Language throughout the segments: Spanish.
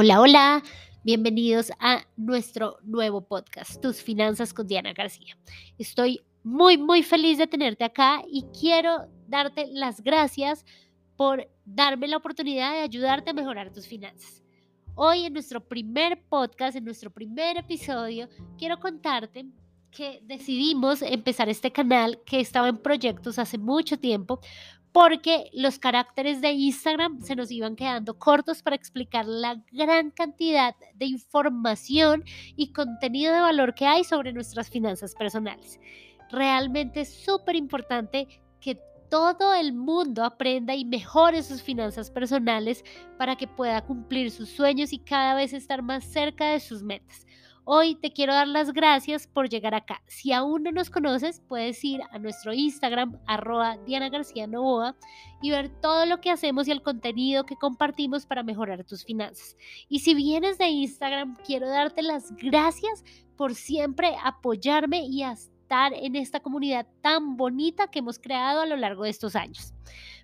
Hola, hola, bienvenidos a nuestro nuevo podcast, Tus Finanzas con Diana García. Estoy muy, muy feliz de tenerte acá y quiero darte las gracias por darme la oportunidad de ayudarte a mejorar tus finanzas. Hoy en nuestro primer podcast, en nuestro primer episodio, quiero contarte que decidimos empezar este canal que estaba en proyectos hace mucho tiempo porque los caracteres de Instagram se nos iban quedando cortos para explicar la gran cantidad de información y contenido de valor que hay sobre nuestras finanzas personales. Realmente es súper importante que todo el mundo aprenda y mejore sus finanzas personales para que pueda cumplir sus sueños y cada vez estar más cerca de sus metas. Hoy te quiero dar las gracias por llegar acá. Si aún no nos conoces, puedes ir a nuestro Instagram, arroba Diana García Novoa, y ver todo lo que hacemos y el contenido que compartimos para mejorar tus finanzas. Y si vienes de Instagram, quiero darte las gracias por siempre apoyarme y estar en esta comunidad tan bonita que hemos creado a lo largo de estos años.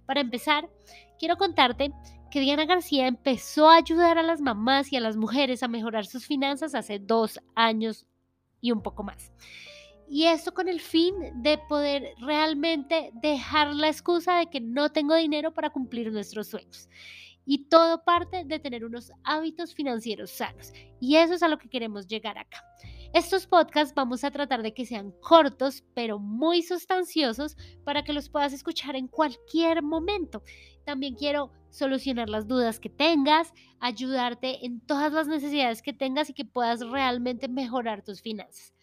Para empezar, quiero contarte que Diana García empezó a ayudar a las mamás y a las mujeres a mejorar sus finanzas hace dos años y un poco más. Y esto con el fin de poder realmente dejar la excusa de que no tengo dinero para cumplir nuestros sueños. Y todo parte de tener unos hábitos financieros sanos. Y eso es a lo que queremos llegar acá. Estos podcasts vamos a tratar de que sean cortos, pero muy sustanciosos para que los puedas escuchar en cualquier momento. También quiero solucionar las dudas que tengas, ayudarte en todas las necesidades que tengas y que puedas realmente mejorar tus finanzas.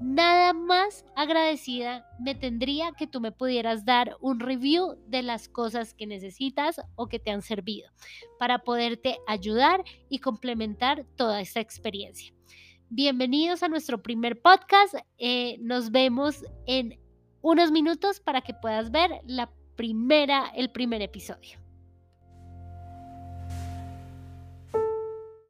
Nada más agradecida me tendría que tú me pudieras dar un review de las cosas que necesitas o que te han servido para poderte ayudar y complementar toda esta experiencia. Bienvenidos a nuestro primer podcast. Eh, nos vemos en unos minutos para que puedas ver la primera, el primer episodio.